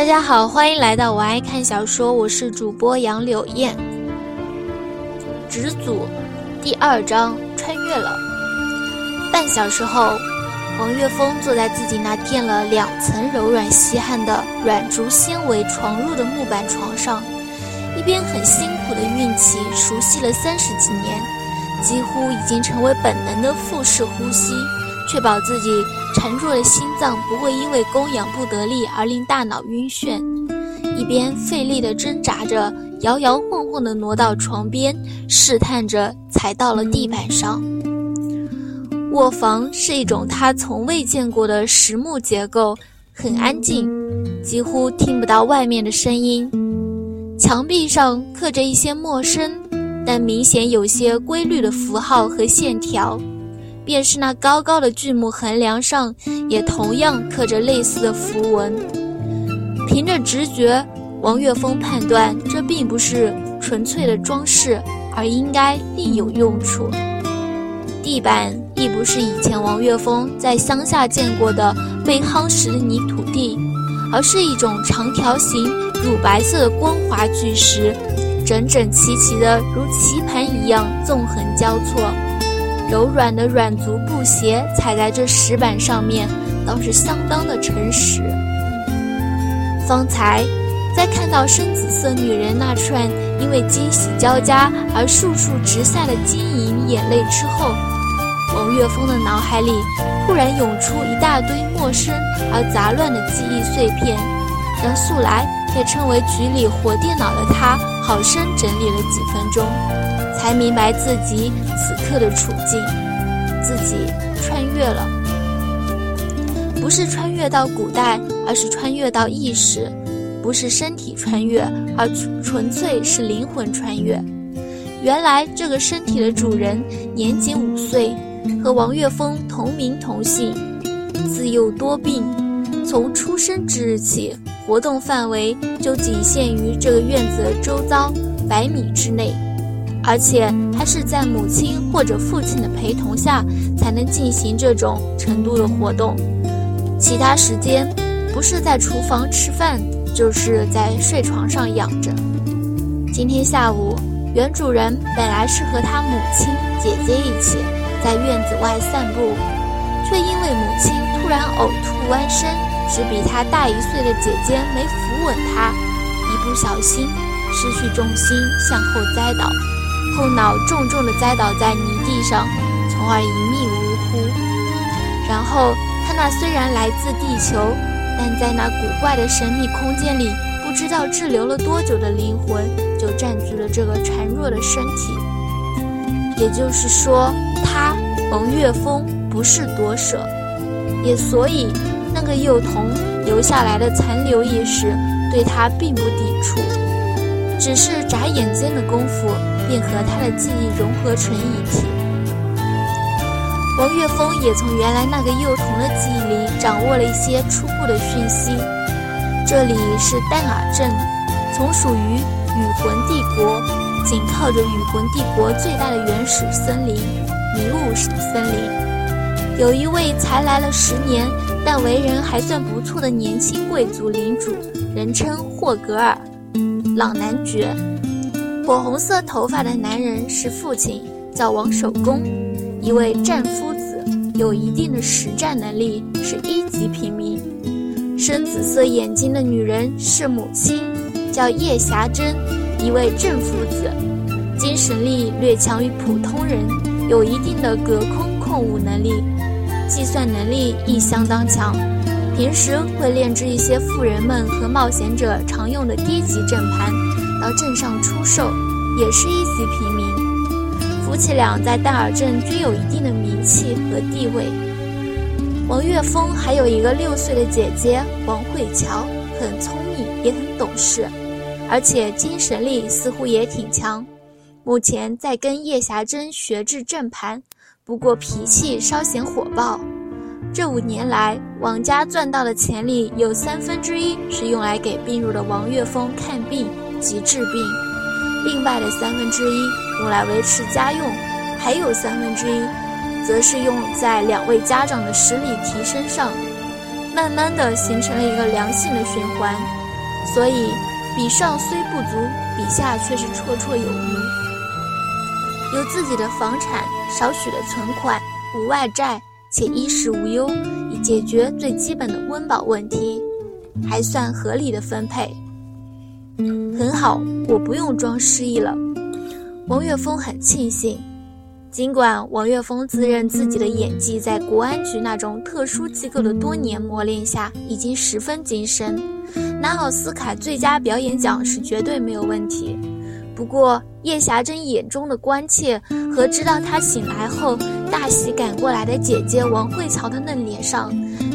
大家好，欢迎来到我爱看小说，我是主播杨柳燕。执祖第二章穿越了。半小时后，王岳峰坐在自己那垫了两层柔软吸汗的软竹纤维床褥的木板床上，一边很辛苦的运气，熟悉了三十几年，几乎已经成为本能的腹式呼吸。确保自己孱弱的心脏不会因为供氧不得力而令大脑晕眩，一边费力地挣扎着，摇摇晃晃地挪到床边，试探着踩到了地板上。卧房是一种他从未见过的实木结构，很安静，几乎听不到外面的声音。墙壁上刻着一些陌生但明显有些规律的符号和线条。便是那高高的巨木横梁上，也同样刻着类似的符文。凭着直觉，王岳峰判断这并不是纯粹的装饰，而应该另有用处。地板亦不是以前王岳峰在乡下见过的被夯实的泥土地，而是一种长条形、乳白色的光滑巨石，整整齐齐的如棋盘一样纵横交错。柔软的软足布鞋踩在这石板上面，倒是相当的诚实。方才在看到深紫色女人那串因为惊喜交加而簌簌直下的晶莹眼泪之后，王月峰的脑海里突然涌出一大堆陌生而杂乱的记忆碎片，让素来被称为局里活电脑的他，好生整理了几分钟。才明白自己此刻的处境，自己穿越了，不是穿越到古代，而是穿越到意识；不是身体穿越，而纯粹是灵魂穿越。原来这个身体的主人年仅五岁，和王岳峰同名同姓，自幼多病，从出生之日起，活动范围就仅限于这个院子周遭百米之内。而且还是在母亲或者父亲的陪同下才能进行这种程度的活动，其他时间不是在厨房吃饭，就是在睡床上养着。今天下午，原主人本来是和他母亲、姐姐一起在院子外散步，却因为母亲突然呕吐弯身，使比他大一岁的姐姐没扶稳他，一不小心失去重心向后栽倒。后脑重重地栽倒在泥地上，从而一命呜呼。然后，他那虽然来自地球，但在那古怪的神秘空间里不知道滞留了多久的灵魂，就占据了这个孱弱的身体。也就是说，他王岳峰不是夺舍，也所以那个幼童留下来的残留意识对他并不抵触，只是眨眼间的功夫。便和他的记忆融合成一体。王岳峰也从原来那个幼童的记忆里掌握了一些初步的讯息。这里是丹尔镇，从属于雨魂帝国，紧靠着雨魂帝国最大的原始森林——迷雾森林。有一位才来了十年，但为人还算不错的年轻贵族领主，人称霍格尔，朗男爵。火红色头发的男人是父亲，叫王守恭，一位战夫子，有一定的实战能力，是一级平民。深紫色眼睛的女人是母亲，叫叶霞珍，一位正夫子，精神力略强于普通人，有一定的隔空控物能力，计算能力亦相当强，平时会炼制一些富人们和冒险者常用的低级阵盘。到镇上出售，也是一级平民。夫妻俩在戴尔镇均有一定的名气和地位。王岳峰还有一个六岁的姐姐王慧乔，很聪明，也很懂事，而且精神力似乎也挺强。目前在跟叶霞珍学制阵盘，不过脾气稍显火爆。这五年来，王家赚到的钱里有三分之一是用来给病入的王岳峰看病。及治病，另外的三分之一用来维持家用，还有三分之一，则是用在两位家长的实力提升上，慢慢的形成了一个良性的循环。所以比上虽不足，比下却是绰绰有余。有自己的房产，少许的存款，无外债，且衣食无忧，以解决最基本的温饱问题，还算合理的分配。很好，我不用装失忆了。王岳峰很庆幸。尽管王岳峰自认自己的演技在国安局那种特殊机构的多年磨练下已经十分精深，拿奥斯卡最佳表演奖是绝对没有问题。不过叶霞珍眼中的关切和知道他醒来后大喜赶过来的姐姐王慧乔的嫩脸上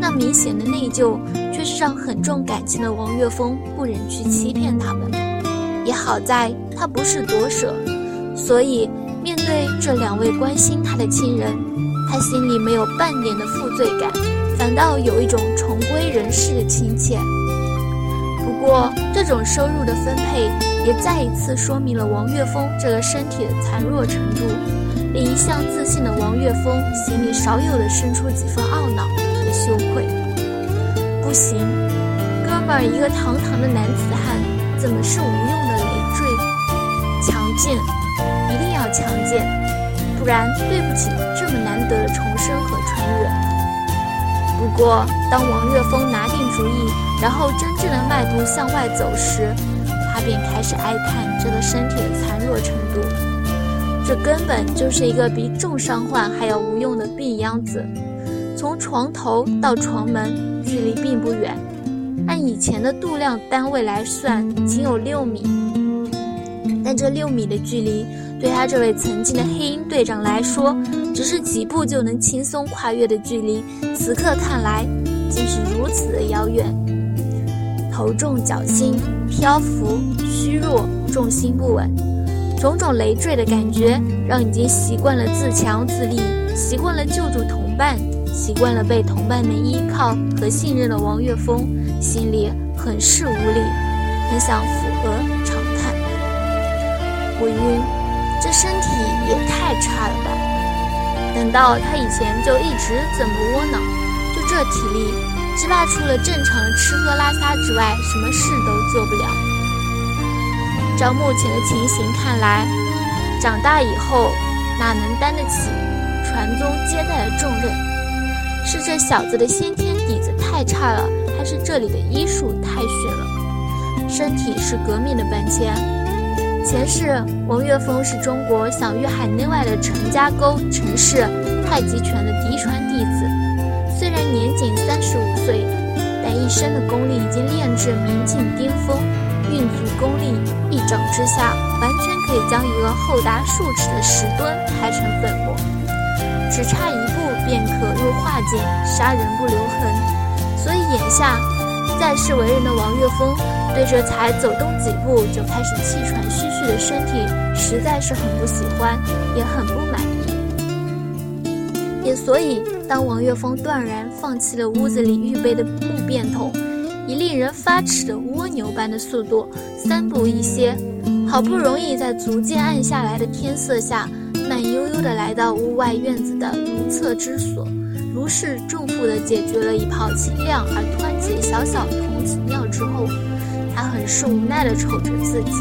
那明显的内疚，却是让很重感情的王岳峰不忍去欺骗他们。也好在他不是夺舍，所以。面对这两位关心他的亲人，他心里没有半点的负罪感，反倒有一种重归人世的亲切。不过，这种收入的分配也再一次说明了王岳峰这个身体的残弱程度，令一向自信的王岳峰心里少有的生出几分懊恼和羞愧。不行，哥们儿一个堂堂的男子汉，怎么是无用的累赘？强健。一定要强健，不然对不起这么难得的重生和穿越。不过，当王岳峰拿定主意，然后真正的迈步向外走时，他便开始哀叹这个身体的残弱程度。这根本就是一个比重伤患还要无用的病秧子。从床头到床门，距离并不远，按以前的度量单位来算，仅有六米。但这六米的距离，对他这位曾经的黑鹰队长来说，只是几步就能轻松跨越的距离。此刻看来，竟是如此的遥远。头重脚轻，漂浮，虚弱，重心不稳，种种累赘的感觉，让已经习惯了自强自立、习惯了救助同伴、习惯了被同伴们依靠和信任的王岳峰，心里很是无力，很想附和。我晕，这身体也太差了吧！难道他以前就一直这么窝囊？就这体力，只怕除了正常的吃喝拉撒之外，什么事都做不了。照目前的情形看来，长大以后哪能担得起传宗接代的重任？是这小子的先天底子太差了，还是这里的医术太逊了？身体是革命的本钱。前世，王岳峰是中国享誉海内外的陈家沟陈氏太极拳的嫡传弟子。虽然年仅三十五岁，但一身的功力已经练至明镜巅峰，运足功力，一掌之下，完全可以将一个厚达数尺的石墩拍成粉末，只差一步便可入化境，杀人不留痕。所以眼下。在世为人的王岳峰，对这才走动几步就开始气喘吁吁的身体，实在是很不喜欢，也很不满意。也所以，当王岳峰断然放弃了屋子里预备的木便桶，以令人发指的蜗牛般的速度，三步一歇，好不容易在逐渐暗下来的天色下，慢悠悠地来到屋外院子的如厕之所。如释重负地解决了一泡清亮而湍急小小童子尿之后，他很是无奈地瞅着自己，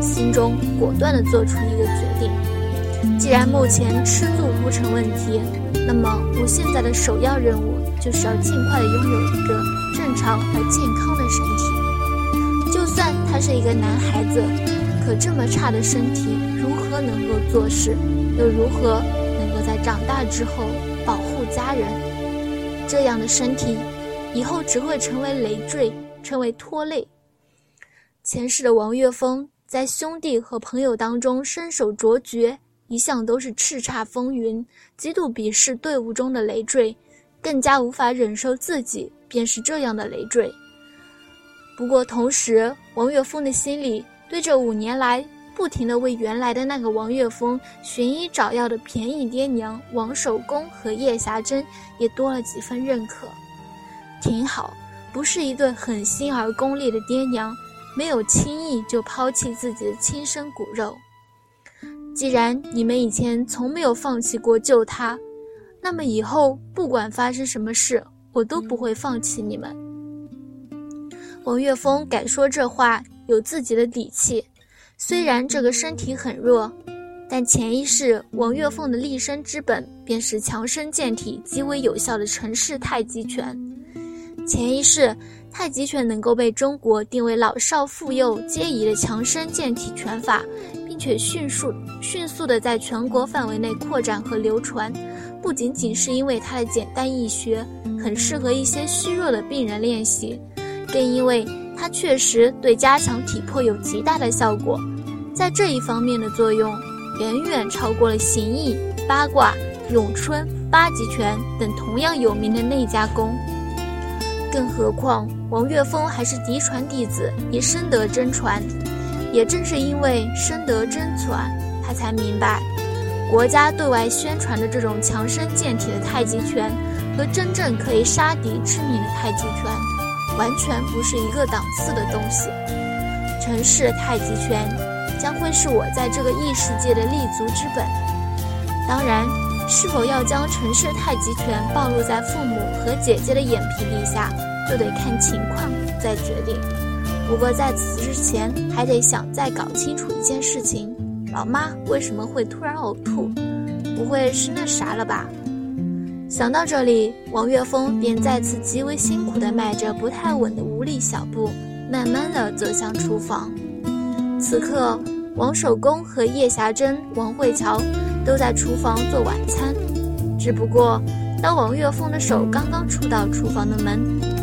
心中果断地做出一个决定：既然目前吃住不成问题，那么我现在的首要任务就是要尽快地拥有一个正常而健康的身体。就算他是一个男孩子，可这么差的身体，如何能够做事？又如何能够在长大之后？保护家人，这样的身体，以后只会成为累赘，成为拖累。前世的王岳峰在兄弟和朋友当中身手卓绝，一向都是叱咤风云，极度鄙视队伍中的累赘，更加无法忍受自己便是这样的累赘。不过同时，王岳峰的心里对这五年来。不停地为原来的那个王岳峰寻医找药的便宜爹娘王守恭和叶霞珍也多了几分认可，挺好，不是一对狠心而功利的爹娘，没有轻易就抛弃自己的亲生骨肉。既然你们以前从没有放弃过救他，那么以后不管发生什么事，我都不会放弃你们。王岳峰敢说这话，有自己的底气。虽然这个身体很弱，但潜意识王月凤的立身之本便是强身健体、极为有效的陈氏太极拳。潜意识太极拳能够被中国定为老少妇幼皆宜的强身健体拳法，并且迅速迅速的在全国范围内扩展和流传。不仅仅是因为它的简单易学，很适合一些虚弱的病人练习，更因为它确实对加强体魄有极大的效果。在这一方面的作用，远远超过了形意、八卦、咏春、八极拳等同样有名的内家功。更何况王岳峰还是嫡传弟子，也深得真传。也正是因为深得真传，他才明白。国家对外宣传的这种强身健体的太极拳，和真正可以杀敌致命的太极拳，完全不是一个档次的东西。陈氏太极拳将会是我在这个异世界的立足之本。当然，是否要将陈氏太极拳暴露在父母和姐姐的眼皮底下，就得看情况再决定。不过在此之前，还得想再搞清楚一件事情。老妈为什么会突然呕吐？不会是那啥了吧？想到这里，王岳峰便再次极为辛苦地迈着不太稳的无力小步，慢慢地走向厨房。此刻，王守恭和叶霞珍、王慧乔都在厨房做晚餐。只不过，当王岳峰的手刚刚触到厨房的门，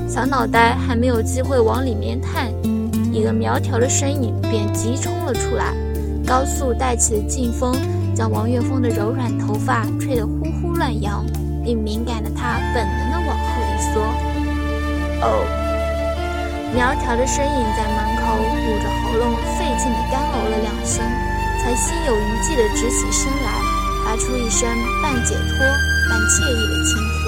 小脑袋还没有机会往里面探，一个苗条的身影便急冲了出来。高速带起的劲风，将王岳峰的柔软头发吹得呼呼乱扬，并敏感的他本能的往后一缩。哦，苗条的身影在门口捂着喉咙，费劲地干呕了两声，才心有余悸地直起身来，发出一声半解脱、半惬意的轻呼。